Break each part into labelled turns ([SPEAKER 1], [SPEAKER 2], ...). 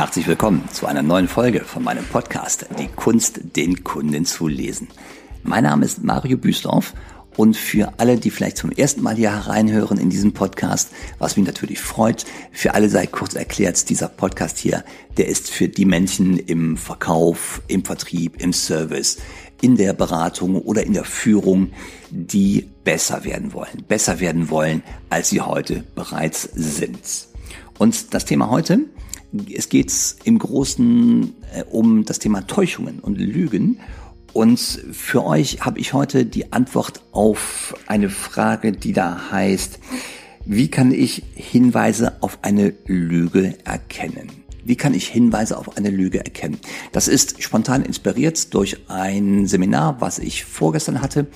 [SPEAKER 1] Herzlich willkommen zu einer neuen Folge von meinem Podcast Die Kunst, den Kunden zu lesen. Mein Name ist Mario Büsdorf und für alle, die vielleicht zum ersten Mal hier hereinhören in diesem Podcast, was mich natürlich freut, für alle sei kurz erklärt, dieser Podcast hier, der ist für die Menschen im Verkauf, im Vertrieb, im Service, in der Beratung oder in der Führung, die besser werden wollen, besser werden wollen, als sie heute bereits sind. Und das Thema heute, es geht im Großen äh, um das Thema Täuschungen und Lügen. Und für euch habe ich heute die Antwort auf eine Frage, die da heißt, wie kann ich Hinweise auf eine Lüge erkennen? Wie kann ich Hinweise auf eine Lüge erkennen? Das ist spontan inspiriert durch ein Seminar, was ich vorgestern hatte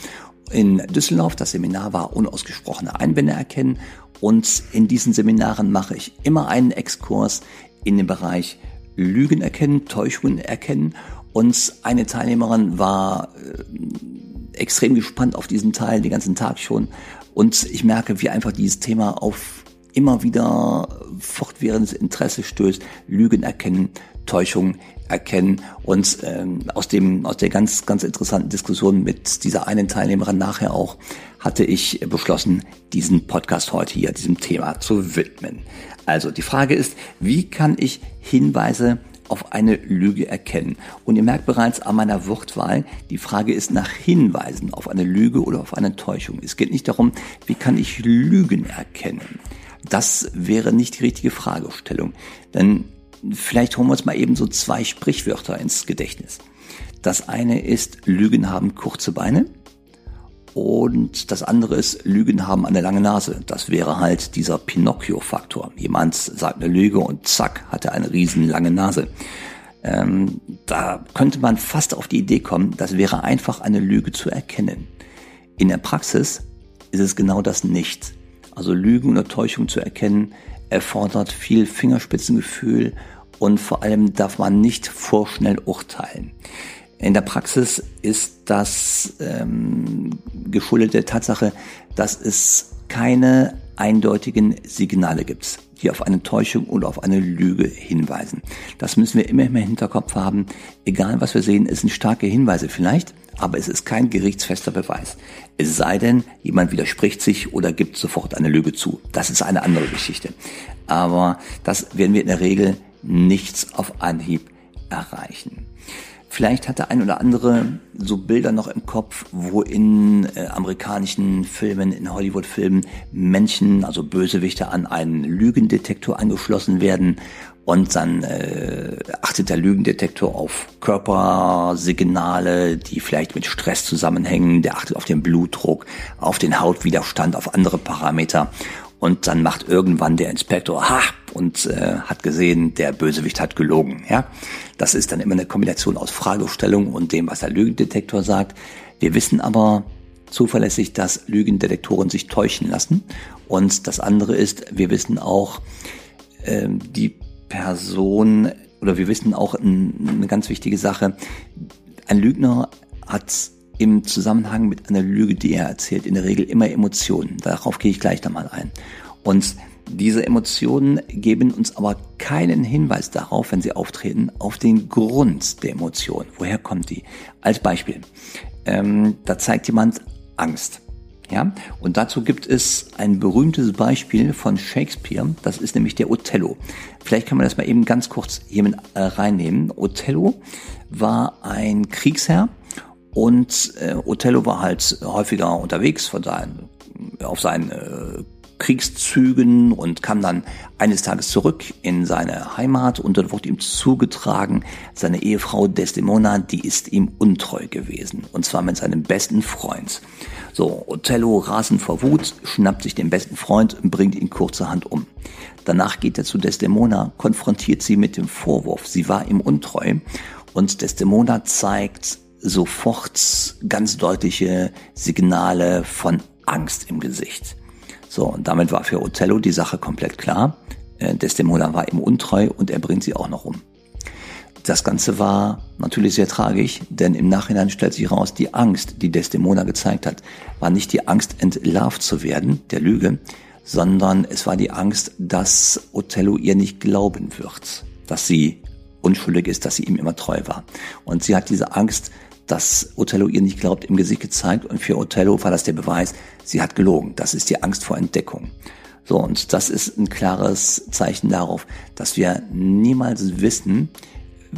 [SPEAKER 1] in Düsseldorf. Das Seminar war unausgesprochene Einwände erkennen. Und in diesen Seminaren mache ich immer einen Exkurs in den Bereich Lügen erkennen, Täuschungen erkennen. Und eine Teilnehmerin war äh, extrem gespannt auf diesen Teil, den ganzen Tag schon. Und ich merke, wie einfach dieses Thema auf immer wieder fortwährendes Interesse stößt. Lügen erkennen, Täuschung erkennen. Und ähm, aus dem aus der ganz ganz interessanten Diskussion mit dieser einen Teilnehmerin nachher auch hatte ich beschlossen, diesen Podcast heute hier diesem Thema zu widmen. Also die Frage ist, wie kann ich Hinweise auf eine Lüge erkennen. Und ihr merkt bereits an meiner Wortwahl, die Frage ist nach Hinweisen auf eine Lüge oder auf eine Täuschung. Es geht nicht darum, wie kann ich Lügen erkennen. Das wäre nicht die richtige Fragestellung. Denn vielleicht holen wir uns mal eben so zwei Sprichwörter ins Gedächtnis. Das eine ist, Lügen haben kurze Beine. Und das andere ist, Lügen haben eine lange Nase. Das wäre halt dieser Pinocchio-Faktor. Jemand sagt eine Lüge und zack, hat er eine riesen lange Nase. Ähm, da könnte man fast auf die Idee kommen, das wäre einfach eine Lüge zu erkennen. In der Praxis ist es genau das nicht. Also Lügen oder Täuschung zu erkennen, erfordert viel Fingerspitzengefühl und vor allem darf man nicht vorschnell urteilen. In der Praxis ist das ähm, geschuldet der Tatsache, dass es keine eindeutigen Signale gibt, die auf eine Täuschung oder auf eine Lüge hinweisen. Das müssen wir immer im Hinterkopf haben. Egal was wir sehen, es sind starke Hinweise vielleicht, aber es ist kein gerichtsfester Beweis. Es sei denn, jemand widerspricht sich oder gibt sofort eine Lüge zu. Das ist eine andere Geschichte. Aber das werden wir in der Regel nichts auf Anhieb erreichen. Vielleicht hat der ein oder andere so Bilder noch im Kopf, wo in äh, amerikanischen Filmen, in Hollywood-Filmen Menschen, also Bösewichte, an einen Lügendetektor angeschlossen werden und dann äh, achtet der Lügendetektor auf Körpersignale, die vielleicht mit Stress zusammenhängen. Der achtet auf den Blutdruck, auf den Hautwiderstand, auf andere Parameter. Und dann macht irgendwann der Inspektor, ha, und äh, hat gesehen, der Bösewicht hat gelogen. Ja, das ist dann immer eine Kombination aus Fragestellung und dem, was der Lügendetektor sagt. Wir wissen aber zuverlässig, dass Lügendetektoren sich täuschen lassen. Und das andere ist, wir wissen auch, äh, die Person oder wir wissen auch eine ganz wichtige Sache. Ein Lügner hat im Zusammenhang mit einer Lüge, die er erzählt, in der Regel immer Emotionen. Darauf gehe ich gleich nochmal ein. Und diese Emotionen geben uns aber keinen Hinweis darauf, wenn sie auftreten, auf den Grund der Emotion. Woher kommt die? Als Beispiel. Ähm, da zeigt jemand Angst. Ja, und dazu gibt es ein berühmtes Beispiel von Shakespeare. Das ist nämlich der Othello. Vielleicht kann man das mal eben ganz kurz hier mit äh, reinnehmen. Othello war ein Kriegsherr und äh, Othello war halt häufiger unterwegs von seinen, auf seinen äh, Kriegszügen und kam dann eines Tages zurück in seine Heimat und dort wurde ihm zugetragen, seine Ehefrau Desdemona, die ist ihm untreu gewesen. Und zwar mit seinem besten Freund. So, Othello rasend vor Wut, schnappt sich den besten Freund und bringt ihn kurzerhand um. Danach geht er zu Desdemona, konfrontiert sie mit dem Vorwurf, sie war ihm untreu und Desdemona zeigt sofort ganz deutliche Signale von Angst im Gesicht. So, und damit war für Othello die Sache komplett klar. Äh, Desdemona war ihm untreu und er bringt sie auch noch um. Das Ganze war natürlich sehr tragisch, denn im Nachhinein stellt sich heraus, die Angst, die Desdemona gezeigt hat, war nicht die Angst, entlarvt zu werden, der Lüge, sondern es war die Angst, dass Othello ihr nicht glauben wird. dass sie unschuldig ist, dass sie ihm immer treu war. Und sie hat diese Angst, dass Othello ihr nicht glaubt, im Gesicht gezeigt. Und für Othello war das der Beweis, sie hat gelogen. Das ist die Angst vor Entdeckung. So, und das ist ein klares Zeichen darauf, dass wir niemals wissen,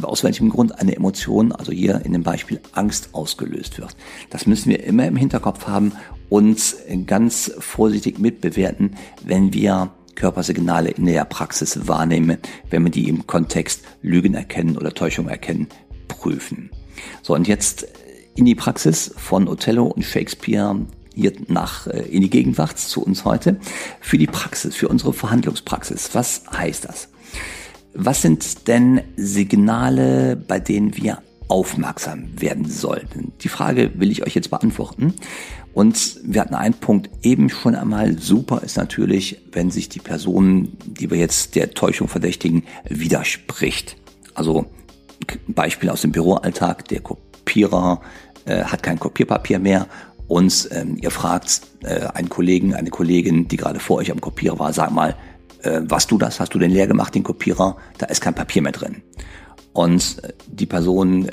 [SPEAKER 1] aus welchem Grund eine Emotion, also hier in dem Beispiel Angst ausgelöst wird. Das müssen wir immer im Hinterkopf haben und ganz vorsichtig mitbewerten, wenn wir Körpersignale in der Praxis wahrnehmen, wenn wir die im Kontext Lügen erkennen oder Täuschung erkennen, prüfen. So, und jetzt in die Praxis von Othello und Shakespeare hier nach äh, in die Gegenwart zu uns heute für die Praxis, für unsere Verhandlungspraxis. Was heißt das? Was sind denn Signale, bei denen wir aufmerksam werden sollten? Die Frage will ich euch jetzt beantworten. Und wir hatten einen Punkt eben schon einmal. Super ist natürlich, wenn sich die Person, die wir jetzt der Täuschung verdächtigen, widerspricht. Also Beispiel aus dem Büroalltag, der Kopierer äh, hat kein Kopierpapier mehr und ähm, ihr fragt äh, einen Kollegen, eine Kollegin, die gerade vor euch am Kopierer war, sag mal, äh, was du das? Hast du den leer gemacht, den Kopierer? Da ist kein Papier mehr drin. Und äh, die Person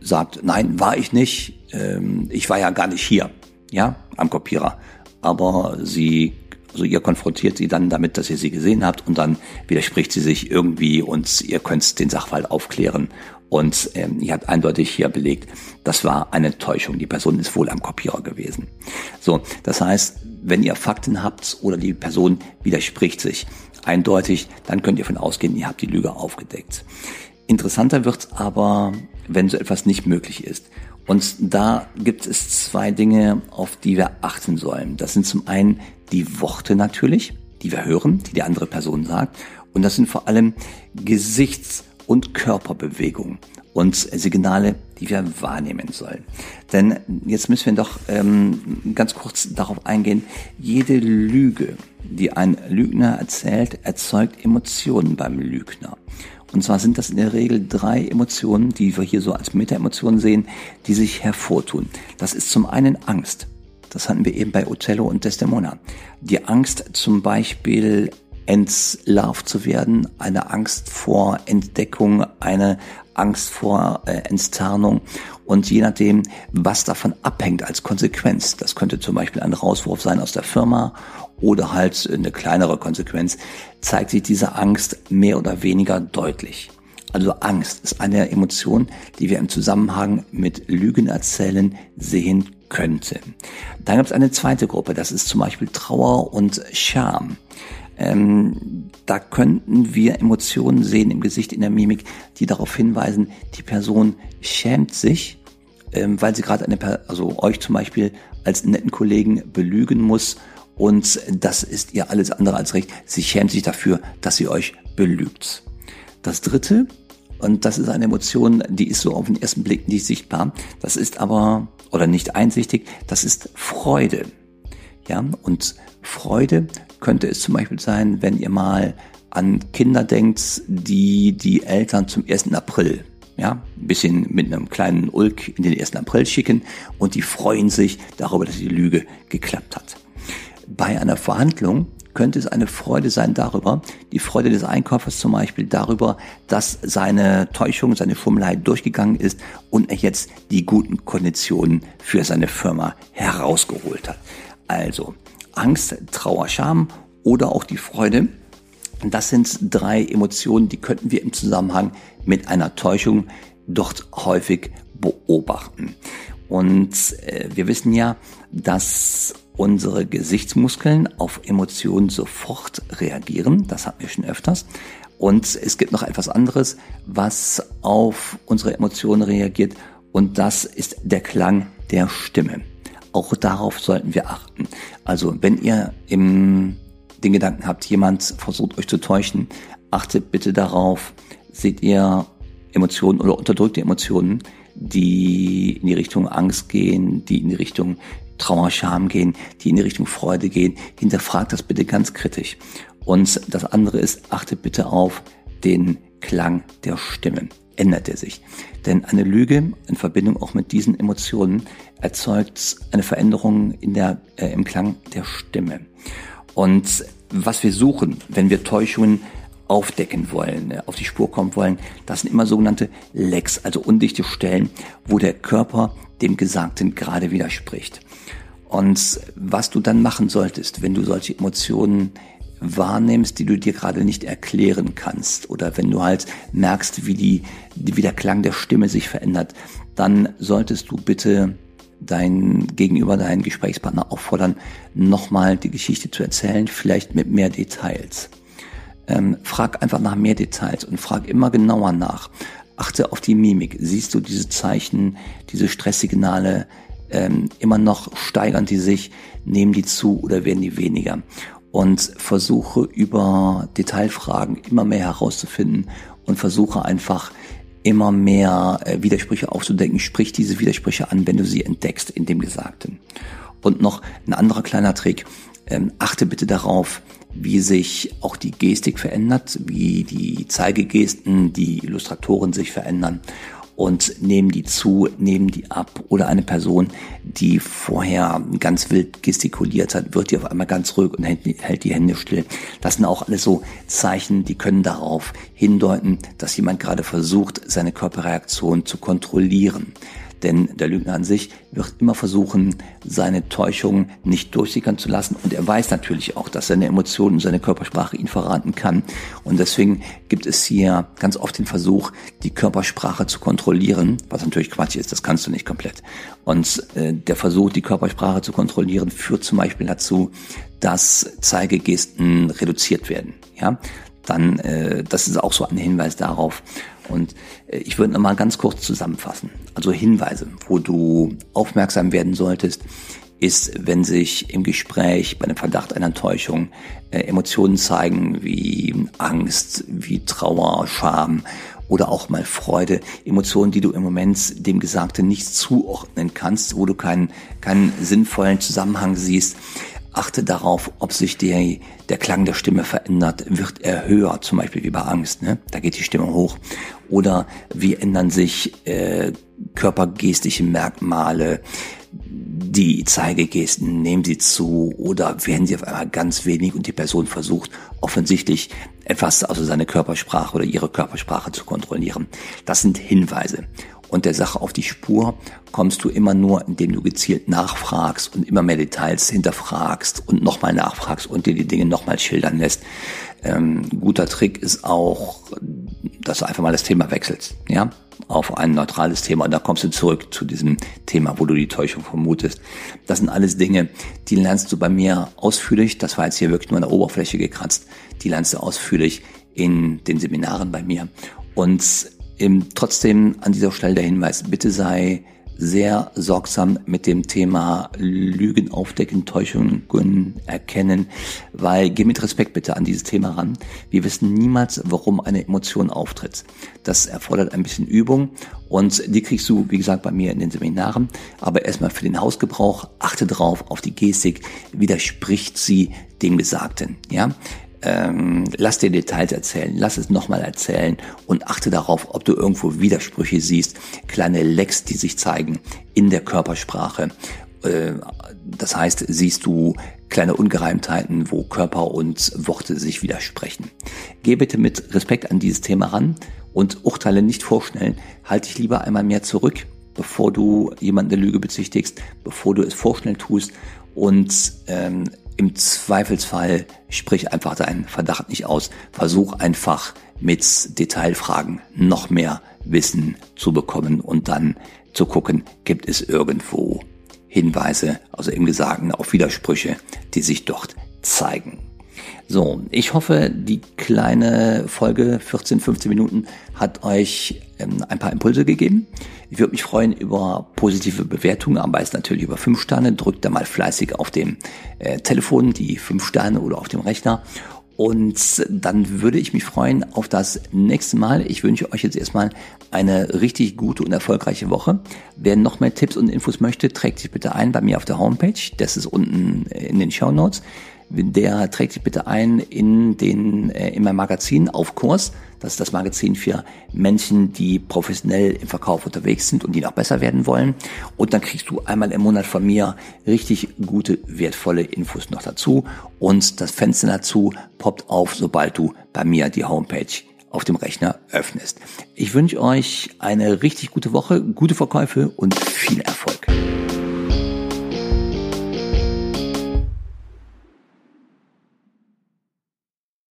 [SPEAKER 1] sagt, nein, war ich nicht. Ähm, ich war ja gar nicht hier, ja, am Kopierer. Aber sie, also ihr konfrontiert sie dann damit, dass ihr sie gesehen habt und dann widerspricht sie sich irgendwie und ihr könnt den Sachverhalt aufklären. Und ähm, ihr habt eindeutig hier belegt, das war eine Täuschung. Die Person ist wohl am Kopierer gewesen. So, das heißt, wenn ihr Fakten habt oder die Person widerspricht sich eindeutig, dann könnt ihr von ausgehen, ihr habt die Lüge aufgedeckt. Interessanter wird aber, wenn so etwas nicht möglich ist. Und da gibt es zwei Dinge, auf die wir achten sollen. Das sind zum einen die Worte natürlich, die wir hören, die die andere Person sagt. Und das sind vor allem Gesichts- und Körperbewegungen und Signale, die wir wahrnehmen sollen. Denn jetzt müssen wir doch ähm, ganz kurz darauf eingehen, jede Lüge, die ein Lügner erzählt, erzeugt Emotionen beim Lügner. Und zwar sind das in der Regel drei Emotionen, die wir hier so als Meta-Emotionen sehen, die sich hervortun. Das ist zum einen Angst. Das hatten wir eben bei Othello und Desdemona. Die Angst zum Beispiel entlarvt zu werden, eine Angst vor Entdeckung, eine Angst vor äh, Enttarnung und je nachdem, was davon abhängt als Konsequenz, das könnte zum Beispiel ein Rauswurf sein aus der Firma oder halt eine kleinere Konsequenz, zeigt sich diese Angst mehr oder weniger deutlich. Also Angst ist eine Emotion, die wir im Zusammenhang mit Lügen erzählen sehen könnte. Dann gibt es eine zweite Gruppe, das ist zum Beispiel Trauer und Scham. Ähm, da könnten wir Emotionen sehen im Gesicht, in der Mimik, die darauf hinweisen, die Person schämt sich, ähm, weil sie gerade eine, also euch zum Beispiel als netten Kollegen belügen muss und das ist ihr alles andere als recht. Sie schämt sich dafür, dass sie euch belügt. Das dritte, und das ist eine Emotion, die ist so auf den ersten Blick nicht sichtbar, das ist aber, oder nicht einsichtig, das ist Freude. Ja, und Freude könnte es zum Beispiel sein, wenn ihr mal an Kinder denkt, die die Eltern zum 1. April, ja, ein bisschen mit einem kleinen Ulk in den 1. April schicken und die freuen sich darüber, dass die Lüge geklappt hat. Bei einer Verhandlung könnte es eine Freude sein darüber, die Freude des Einkäufers zum Beispiel darüber, dass seine Täuschung, seine Schummelei durchgegangen ist und er jetzt die guten Konditionen für seine Firma herausgeholt hat. Also Angst, Trauer, Scham oder auch die Freude. Das sind drei Emotionen, die könnten wir im Zusammenhang mit einer Täuschung dort häufig beobachten. Und äh, wir wissen ja, dass unsere Gesichtsmuskeln auf Emotionen sofort reagieren. Das hatten wir schon öfters. Und es gibt noch etwas anderes, was auf unsere Emotionen reagiert. Und das ist der Klang der Stimme. Auch darauf sollten wir achten. Also wenn ihr im, den Gedanken habt, jemand versucht euch zu täuschen, achtet bitte darauf, seht ihr Emotionen oder unterdrückte Emotionen, die in die Richtung Angst gehen, die in die Richtung Trauer, Scham gehen, die in die Richtung Freude gehen. Hinterfragt das bitte ganz kritisch. Und das andere ist, achtet bitte auf den Klang der Stimmen ändert er sich. Denn eine Lüge in Verbindung auch mit diesen Emotionen erzeugt eine Veränderung in der, äh, im Klang der Stimme. Und was wir suchen, wenn wir Täuschungen aufdecken wollen, äh, auf die Spur kommen wollen, das sind immer sogenannte Lecks, also undichte Stellen, wo der Körper dem Gesagten gerade widerspricht. Und was du dann machen solltest, wenn du solche Emotionen wahrnimmst, die du dir gerade nicht erklären kannst, oder wenn du halt merkst, wie die, wie der Klang der Stimme sich verändert, dann solltest du bitte dein Gegenüber, deinen Gesprächspartner auffordern, nochmal die Geschichte zu erzählen, vielleicht mit mehr Details. Ähm, frag einfach nach mehr Details und frag immer genauer nach. Achte auf die Mimik. Siehst du diese Zeichen, diese Stresssignale ähm, immer noch steigern die sich, nehmen die zu oder werden die weniger? Und versuche über Detailfragen immer mehr herauszufinden und versuche einfach immer mehr äh, Widersprüche aufzudecken. Sprich diese Widersprüche an, wenn du sie entdeckst in dem Gesagten. Und noch ein anderer kleiner Trick. Ähm, achte bitte darauf, wie sich auch die Gestik verändert, wie die Zeigegesten, die Illustratoren sich verändern und nehmen die zu, nehmen die ab. Oder eine Person, die vorher ganz wild gestikuliert hat, wird die auf einmal ganz ruhig und hält, die Hände still. Das sind auch alles so Zeichen, die können darauf hindeuten, dass jemand gerade versucht, seine Körperreaktion zu kontrollieren. Denn der Lügner an sich wird immer versuchen, seine Täuschung nicht durchsickern zu lassen. Und er weiß natürlich auch, dass seine Emotionen und seine Körpersprache ihn verraten kann. Und deswegen gibt es hier ganz oft den Versuch, die Körpersprache zu kontrollieren, was natürlich Quatsch ist, das kannst du nicht komplett. Und äh, der Versuch, die Körpersprache zu kontrollieren, führt zum Beispiel dazu, dass Zeigegesten reduziert werden. Ja, dann, äh, das ist auch so ein Hinweis darauf. Und äh, ich würde nochmal ganz kurz zusammenfassen. Also Hinweise, wo du aufmerksam werden solltest, ist, wenn sich im Gespräch bei einem Verdacht einer Täuschung äh, Emotionen zeigen wie Angst, wie Trauer, Scham oder auch mal Freude, Emotionen, die du im Moment dem Gesagten nicht zuordnen kannst, wo du keinen, keinen sinnvollen Zusammenhang siehst, Achte darauf, ob sich der, der Klang der Stimme verändert. Wird er höher, zum Beispiel wie bei Angst, ne? da geht die Stimme hoch. Oder wie ändern sich äh, körpergestische Merkmale, die Zeigegesten, nehmen sie zu oder werden sie auf einmal ganz wenig und die Person versucht offensichtlich etwas, also seine Körpersprache oder ihre Körpersprache zu kontrollieren. Das sind Hinweise und der Sache auf die Spur kommst du immer nur, indem du gezielt nachfragst und immer mehr Details hinterfragst und nochmal nachfragst und dir die Dinge nochmal schildern lässt. Ähm, guter Trick ist auch, dass du einfach mal das Thema wechselst, ja, auf ein neutrales Thema und da kommst du zurück zu diesem Thema, wo du die Täuschung vermutest. Das sind alles Dinge, die lernst du bei mir ausführlich. Das war jetzt hier wirklich nur an der Oberfläche gekratzt. Die lernst du ausführlich in den Seminaren bei mir. Und trotzdem an dieser Stelle der Hinweis, bitte sei sehr sorgsam mit dem Thema Lügen aufdecken, Täuschungen erkennen, weil geh mit Respekt bitte an dieses Thema ran. Wir wissen niemals, warum eine Emotion auftritt. Das erfordert ein bisschen Übung und die kriegst du, wie gesagt, bei mir in den Seminaren. Aber erstmal für den Hausgebrauch, achte drauf auf die Gestik, widerspricht sie dem Gesagten, ja? Ähm, lass dir Details erzählen, lass es nochmal erzählen und achte darauf, ob du irgendwo Widersprüche siehst, kleine Lecks, die sich zeigen in der Körpersprache. Äh, das heißt, siehst du kleine Ungereimtheiten, wo Körper und Worte sich widersprechen. Geh bitte mit Respekt an dieses Thema ran und urteile nicht vorschnell. Halte dich lieber einmal mehr zurück, bevor du jemanden eine Lüge bezichtigst, bevor du es vorschnell tust und ähm, im Zweifelsfall sprich einfach deinen Verdacht nicht aus. Versuch einfach mit Detailfragen noch mehr Wissen zu bekommen und dann zu gucken, gibt es irgendwo Hinweise, also im Gesagten auf Widersprüche, die sich dort zeigen. So, ich hoffe, die kleine Folge 14, 15 Minuten hat euch ähm, ein paar Impulse gegeben. Ich würde mich freuen über positive Bewertungen, am meisten natürlich über fünf Sterne. Drückt da mal fleißig auf dem äh, Telefon die fünf Sterne oder auf dem Rechner. Und dann würde ich mich freuen auf das nächste Mal. Ich wünsche euch jetzt erstmal eine richtig gute und erfolgreiche Woche. Wer noch mehr Tipps und Infos möchte, trägt sich bitte ein bei mir auf der Homepage. Das ist unten in den Show Notes. Der trägt sich bitte ein in den äh, in mein Magazin auf Kurs. Das ist das Magazin für Menschen, die professionell im Verkauf unterwegs sind und die noch besser werden wollen. Und dann kriegst du einmal im Monat von mir richtig gute, wertvolle Infos noch dazu. Und das Fenster dazu poppt auf, sobald du bei mir die Homepage auf dem Rechner öffnest. Ich wünsche euch eine richtig gute Woche, gute Verkäufe und viel Erfolg.